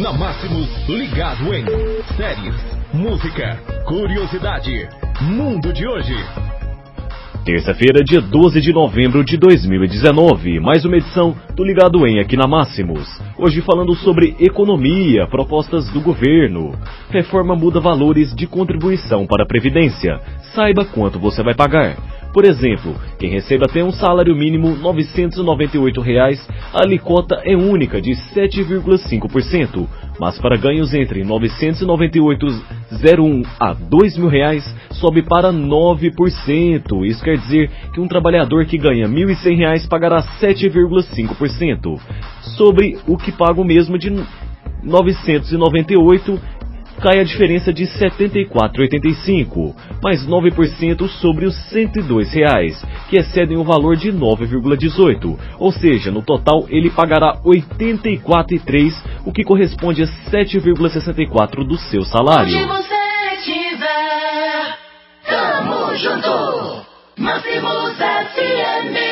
Na Máximos, ligado em séries, música, curiosidade, mundo de hoje. Terça-feira, dia 12 de novembro de 2019, mais uma edição do Ligado em aqui na Máximos. Hoje falando sobre economia, propostas do governo. Reforma muda valores de contribuição para a Previdência. Saiba quanto você vai pagar. Por exemplo, quem recebe até um salário mínimo 998 reais, a alíquota é única de 7,5%, mas para ganhos entre R$ 998,01 a 2.000 reais, sobe para 9%. Isso quer dizer que um trabalhador que ganha 1.100 reais pagará 7,5%. Sobre o que paga o mesmo de 998 cai a diferença de 74,85, mais 9% sobre os 102 reais, que excedem o valor de 9,18. Ou seja, no total ele pagará 84,3, o que corresponde a 7,64 do seu salário. Onde você estiver, tamo junto. Máximos FM.